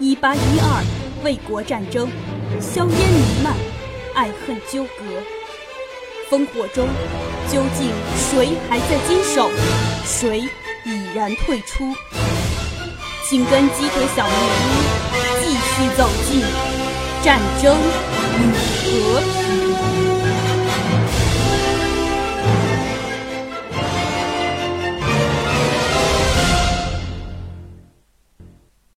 一八一二卫国战争，硝烟弥漫，爱恨纠葛，烽火中，究竟谁还在坚守，谁已然退出？请跟鸡腿小女巫继续走进战争。